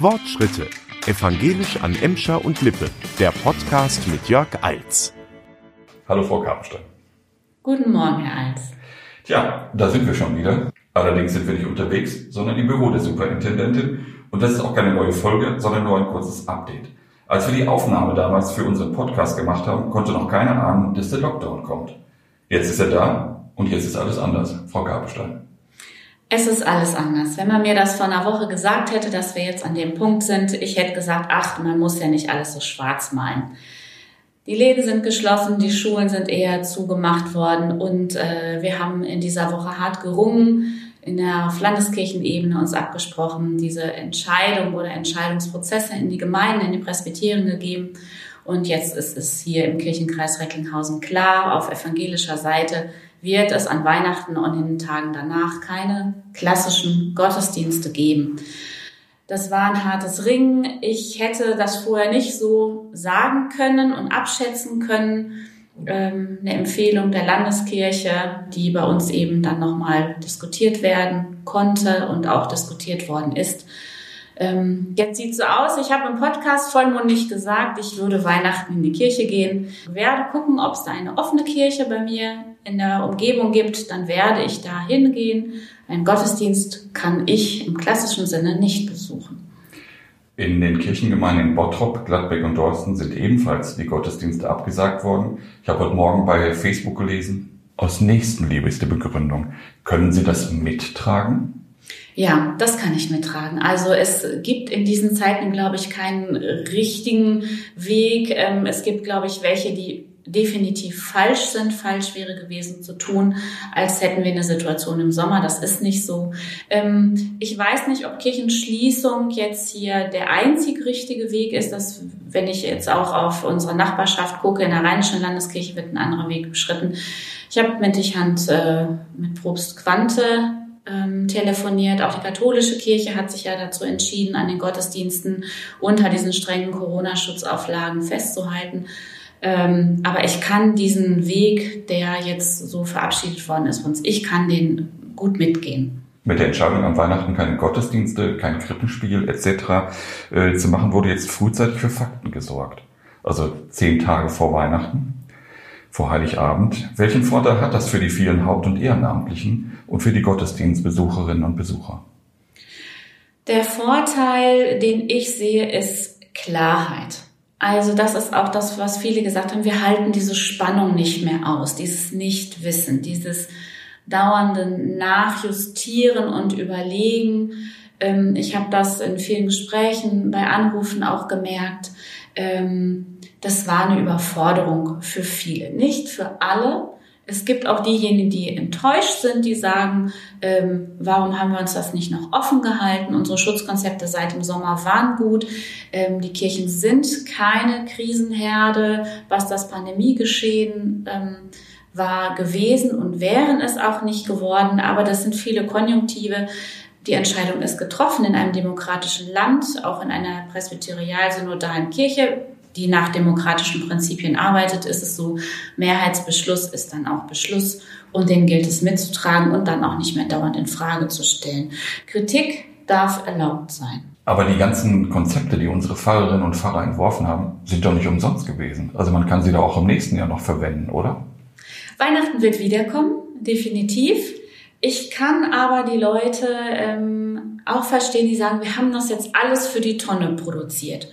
Wortschritte. Evangelisch an Emscher und Lippe. Der Podcast mit Jörg Eils. Hallo Frau Karpenstein. Guten Morgen, Herr Eils. Tja, da sind wir schon wieder. Allerdings sind wir nicht unterwegs, sondern im Büro der Superintendentin. Und das ist auch keine neue Folge, sondern nur ein kurzes Update. Als wir die Aufnahme damals für unseren Podcast gemacht haben, konnte noch keiner ahnen, dass der Lockdown kommt. Jetzt ist er da und jetzt ist alles anders. Frau Karpenstein. Es ist alles anders. Wenn man mir das vor einer Woche gesagt hätte, dass wir jetzt an dem Punkt sind, ich hätte gesagt, ach, man muss ja nicht alles so schwarz malen. Die Läden sind geschlossen, die Schulen sind eher zugemacht worden und äh, wir haben in dieser Woche hart gerungen, in der Landeskirchenebene uns abgesprochen, diese Entscheidung oder Entscheidungsprozesse in die Gemeinden, in die Presbyterien gegeben. Und jetzt ist es hier im Kirchenkreis Recklinghausen klar, auf evangelischer Seite, wird es an Weihnachten und in den Tagen danach keine klassischen Gottesdienste geben. Das war ein hartes Ringen. Ich hätte das vorher nicht so sagen können und abschätzen können. Ähm, eine Empfehlung der Landeskirche, die bei uns eben dann nochmal diskutiert werden konnte und auch diskutiert worden ist. Ähm, jetzt sieht so aus, ich habe im Podcast vollmundig gesagt, ich würde Weihnachten in die Kirche gehen. Werde gucken, ob es da eine offene Kirche bei mir in der Umgebung gibt, dann werde ich da hingehen. Einen Gottesdienst kann ich im klassischen Sinne nicht besuchen. In den Kirchengemeinden in Bottrop, Gladbeck und Dorsten sind ebenfalls die Gottesdienste abgesagt worden. Ich habe heute Morgen bei Facebook gelesen, aus Nächstenliebe ist die Begründung. Können Sie das mittragen? Ja, das kann ich mittragen. Also es gibt in diesen Zeiten, glaube ich, keinen richtigen Weg. Ähm, es gibt, glaube ich, welche, die definitiv falsch sind. Falsch wäre gewesen zu tun, als hätten wir eine Situation im Sommer. Das ist nicht so. Ähm, ich weiß nicht, ob Kirchenschließung jetzt hier der einzig richtige Weg ist. Dass, wenn ich jetzt auch auf unsere Nachbarschaft gucke, in der Rheinischen Landeskirche wird ein anderer Weg beschritten. Ich habe mit Hand äh, mit Probst Quante ähm, telefoniert. Auch die katholische Kirche hat sich ja dazu entschieden, an den Gottesdiensten unter diesen strengen Corona-Schutzauflagen festzuhalten. Ähm, aber ich kann diesen Weg, der jetzt so verabschiedet worden ist, von uns, ich kann den gut mitgehen. Mit der Entscheidung am Weihnachten keine Gottesdienste, kein Krippenspiel etc. Äh, zu machen, wurde jetzt frühzeitig für Fakten gesorgt. Also zehn Tage vor Weihnachten vor Heiligabend. Welchen Vorteil hat das für die vielen Haupt- und Ehrenamtlichen und für die Gottesdienstbesucherinnen und Besucher? Der Vorteil, den ich sehe, ist Klarheit. Also das ist auch das, was viele gesagt haben. Wir halten diese Spannung nicht mehr aus, dieses Nichtwissen, dieses dauernde Nachjustieren und Überlegen. Ähm, ich habe das in vielen Gesprächen, bei Anrufen auch gemerkt. Das war eine Überforderung für viele, nicht für alle. Es gibt auch diejenigen, die enttäuscht sind, die sagen, ähm, warum haben wir uns das nicht noch offen gehalten? Unsere Schutzkonzepte seit dem Sommer waren gut. Ähm, die Kirchen sind keine Krisenherde, was das Pandemiegeschehen ähm, war gewesen und wären es auch nicht geworden. Aber das sind viele Konjunktive. Die Entscheidung ist getroffen in einem demokratischen Land, auch in einer presbyterial-synodalen Kirche die nach demokratischen Prinzipien arbeitet, ist es so, Mehrheitsbeschluss ist dann auch Beschluss und den gilt es mitzutragen und dann auch nicht mehr dauernd in Frage zu stellen. Kritik darf erlaubt sein. Aber die ganzen Konzepte, die unsere Pfarrerinnen und Pfarrer entworfen haben, sind doch nicht umsonst gewesen. Also man kann sie doch auch im nächsten Jahr noch verwenden, oder? Weihnachten wird wiederkommen, definitiv. Ich kann aber die Leute ähm, auch verstehen, die sagen, wir haben das jetzt alles für die Tonne produziert.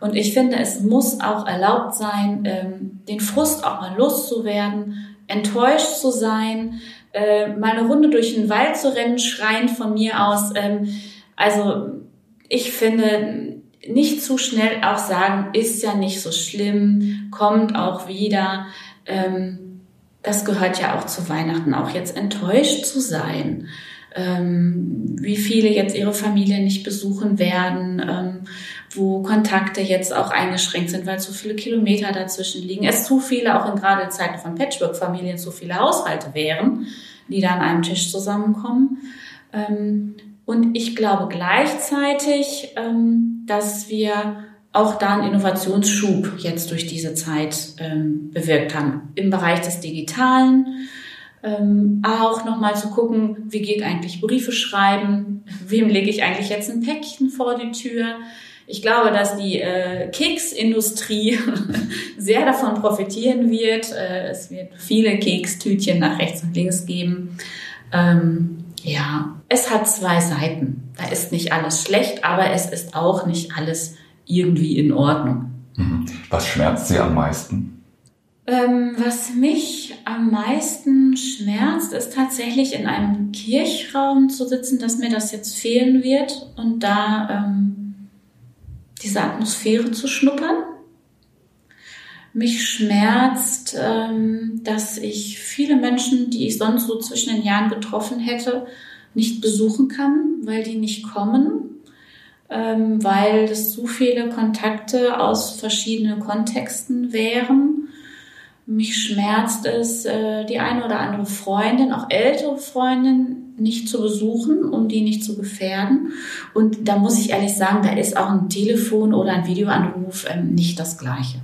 Und ich finde, es muss auch erlaubt sein, ähm, den Frust auch mal loszuwerden, enttäuscht zu sein, äh, mal eine Runde durch den Wald zu rennen, schreien von mir aus. Ähm, also ich finde, nicht zu schnell auch sagen, ist ja nicht so schlimm, kommt auch wieder. Ähm, das gehört ja auch zu Weihnachten, auch jetzt enttäuscht zu sein. Ähm, wie viele jetzt ihre Familie nicht besuchen werden, ähm, wo Kontakte jetzt auch eingeschränkt sind, weil zu viele Kilometer dazwischen liegen. Es zu viele, auch in gerade Zeiten von Patchwork-Familien, zu viele Haushalte wären, die da an einem Tisch zusammenkommen. Ähm, und ich glaube gleichzeitig, ähm, dass wir auch da einen Innovationsschub jetzt durch diese Zeit ähm, bewirkt haben im Bereich des Digitalen, Ähm, auch nochmal zu gucken, wie geht eigentlich Briefe schreiben? Wem lege ich eigentlich jetzt ein Päckchen vor die Tür? Ich glaube, dass die äh, Keksindustrie sehr davon profitieren wird. Äh, es wird viele Kekstütchen nach rechts und links geben. Ähm, ja, es hat zwei Seiten. Da ist nicht alles schlecht, aber es ist auch nicht alles irgendwie in Ordnung. Mhm. Was schmerzt Sie am meisten? Ähm, was mich am meisten schmerzt, ist tatsächlich in einem Kirchraum zu sitzen, dass mir das jetzt fehlen wird und da ähm, diese Atmosphäre zu schnuppern. Mich schmerzt, ähm, dass ich viele Menschen, die ich sonst so zwischen den Jahren getroffen hätte, nicht besuchen kann, weil die nicht kommen, ähm, weil es zu viele Kontakte aus verschiedenen Kontexten wären. Mich schmerzt es, äh, die eine oder andere Freundin, auch ältere Freundin, nicht zu besuchen, um die nicht zu gefährden. Und da muss ich ehrlich sagen, da ist auch ein Telefon oder ein Videoanruf ähm, nicht das Gleiche.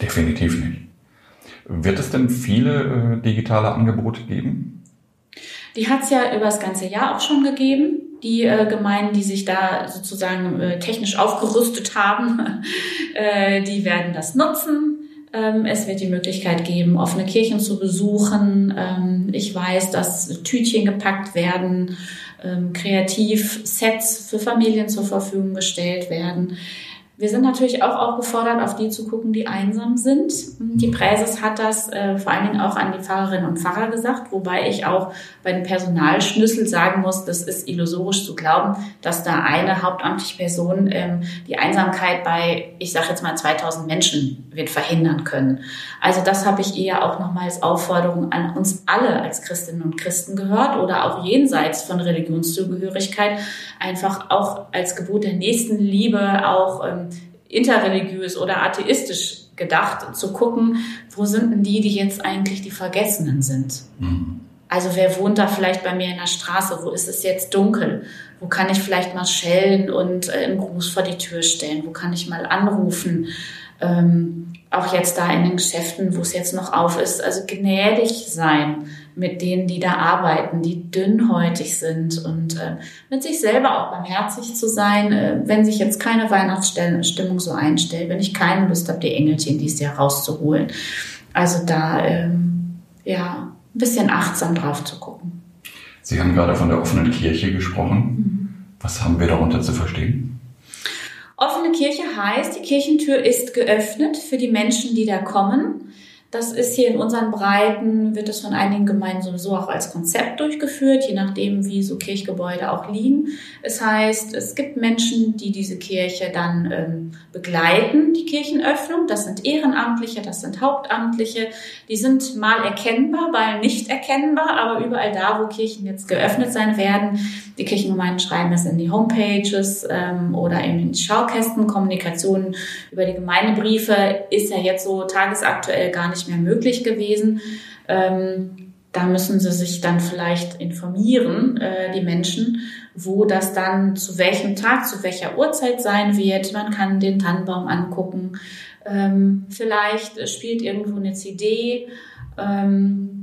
Definitiv nicht. Wird es denn viele äh, digitale Angebote geben? Die hat es ja über das ganze Jahr auch schon gegeben. Die äh, Gemeinden, die sich da sozusagen äh, technisch aufgerüstet haben, äh, die werden das nutzen. Ähm, es wird die Möglichkeit geben, offene Kirchen zu besuchen. Ähm, ich weiß, dass Tütchen gepackt werden, ähm, Kreativsets für Familien zur Verfügung gestellt werden. Wir sind natürlich auch aufgefordert, auf die zu gucken, die einsam sind. Die Präses hat das äh, vor allen Dingen auch an die Pfarrerinnen und Pfarrer gesagt, wobei ich auch bei den Personalschlüssel sagen muss, das ist illusorisch zu glauben, dass da eine hauptamtliche Person ähm, die Einsamkeit bei, ich sage jetzt mal 2000 Menschen wird verhindern können. Also das habe ich eher auch nochmal als Aufforderung an uns alle als Christinnen und Christen gehört oder auch jenseits von Religionszugehörigkeit einfach auch als Gebot der Nächstenliebe auch ähm, interreligiös oder atheistisch gedacht, zu gucken, wo sind denn die, die jetzt eigentlich die Vergessenen sind. Mhm. Also wer wohnt da vielleicht bei mir in der Straße? Wo ist es jetzt dunkel? Wo kann ich vielleicht mal schellen und äh, einen Gruß vor die Tür stellen? Wo kann ich mal anrufen? Ähm, auch jetzt da in den Geschäften, wo es jetzt noch auf ist. Also gnädig sein mit denen, die da arbeiten, die dünnhäutig sind und äh, mit sich selber auch barmherzig zu sein, äh, wenn sich jetzt keine Weihnachtsstimmung so einstellt, wenn ich keine Lust habe, die Engelchen dieses Jahr rauszuholen. Also da ähm, ja ein bisschen achtsam drauf zu gucken. Sie haben gerade von der offenen Kirche gesprochen. Mhm. Was haben wir darunter zu verstehen? Offene Kirche heißt, die Kirchentür ist geöffnet für die Menschen, die da kommen. Das ist hier in unseren Breiten, wird es von einigen Gemeinden sowieso auch als Konzept durchgeführt, je nachdem, wie so Kirchgebäude auch liegen. Es heißt, es gibt Menschen, die diese Kirche dann ähm, begleiten, die Kirchenöffnung. Das sind Ehrenamtliche, das sind Hauptamtliche. Die sind mal erkennbar, mal nicht erkennbar, aber überall da, wo Kirchen jetzt geöffnet sein werden. Die Kirchengemeinden schreiben es in die Homepages ähm, oder in die Schaukästen. Kommunikation über die Gemeindebriefe ist ja jetzt so tagesaktuell gar nicht nicht mehr möglich gewesen. Ähm, da müssen sie sich dann vielleicht informieren, äh, die Menschen, wo das dann zu welchem Tag, zu welcher Uhrzeit sein wird. Man kann den Tannenbaum angucken. Ähm, vielleicht spielt irgendwo eine CD. Ähm,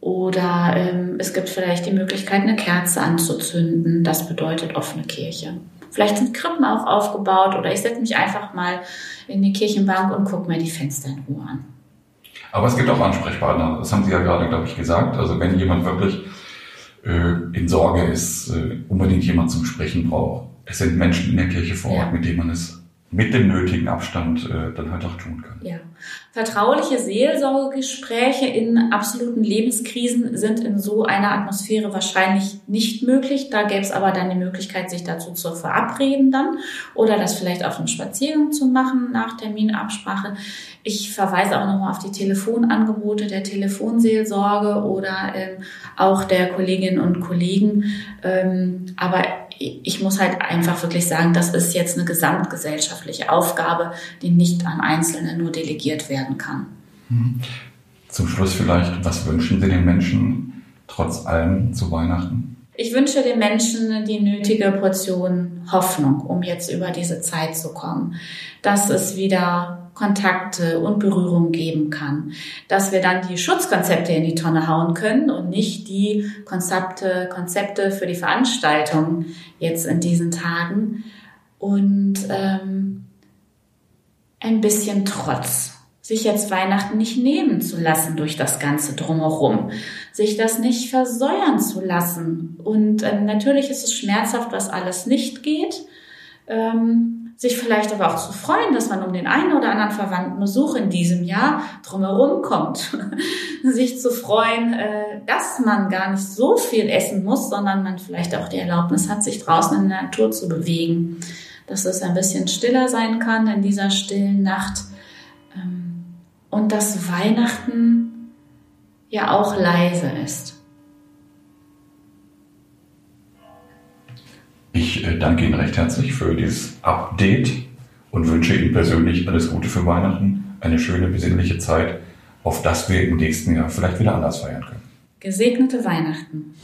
oder ähm, es gibt vielleicht die Möglichkeit, eine Kerze anzuzünden. Das bedeutet offene Kirche. Vielleicht sind Krippen auch aufgebaut oder ich setze mich einfach mal in die Kirchenbank und gucke mir die Fenster in Ruhe an. Aber es gibt auch Ansprechpartner. Das haben Sie ja gerade, glaube ich, gesagt. Also wenn jemand wirklich äh, in Sorge ist, äh, unbedingt jemand zum Sprechen braucht. Es sind Menschen in der Kirche vor Ort, mit denen man es mit dem nötigen Abstand äh, dann halt auch tun kann. Ja. Vertrauliche Seelsorgegespräche in absoluten Lebenskrisen sind in so einer Atmosphäre wahrscheinlich nicht möglich. Da gäbe es aber dann die Möglichkeit, sich dazu zu verabreden dann oder das vielleicht auf einem Spaziergang zu machen nach Terminabsprache. Ich verweise auch nochmal auf die Telefonangebote der Telefonseelsorge oder ähm, auch der Kolleginnen und Kollegen. Ähm, aber ich muss halt einfach wirklich sagen, das ist jetzt eine gesamtgesellschaftliche Aufgabe, die nicht an Einzelne nur delegiert werden kann. Mhm. Zum Schluss vielleicht, was wünschen Sie den Menschen trotz allem zu Weihnachten? Ich wünsche den Menschen die nötige Portion Hoffnung, um jetzt über diese Zeit zu kommen. Dass es wieder Kontakte und Berührung geben kann. Dass wir dann die Schutzkonzepte in die Tonne hauen können und nicht die Konzepte, Konzepte für die Veranstaltung jetzt in diesen Tagen. Und ähm, ein bisschen Trotz sich jetzt Weihnachten nicht nehmen zu lassen durch das Ganze drumherum, sich das nicht versäuern zu lassen. Und ähm, natürlich ist es schmerzhaft, was alles nicht geht. Ähm, sich vielleicht aber auch zu freuen, dass man um den einen oder anderen verwandten Besuch in diesem Jahr drumherum kommt. sich zu freuen, äh, dass man gar nicht so viel essen muss, sondern man vielleicht auch die Erlaubnis hat, sich draußen in der Natur zu bewegen. Dass es ein bisschen stiller sein kann in dieser stillen Nacht und dass Weihnachten ja auch leise ist. Ich äh, danke Ihnen recht herzlich für dieses Update und wünsche Ihnen persönlich alles Gute für Weihnachten, eine schöne, besinnliche Zeit, auf das wir im nächsten Jahr vielleicht wieder anders feiern können. Gesegnete Weihnachten.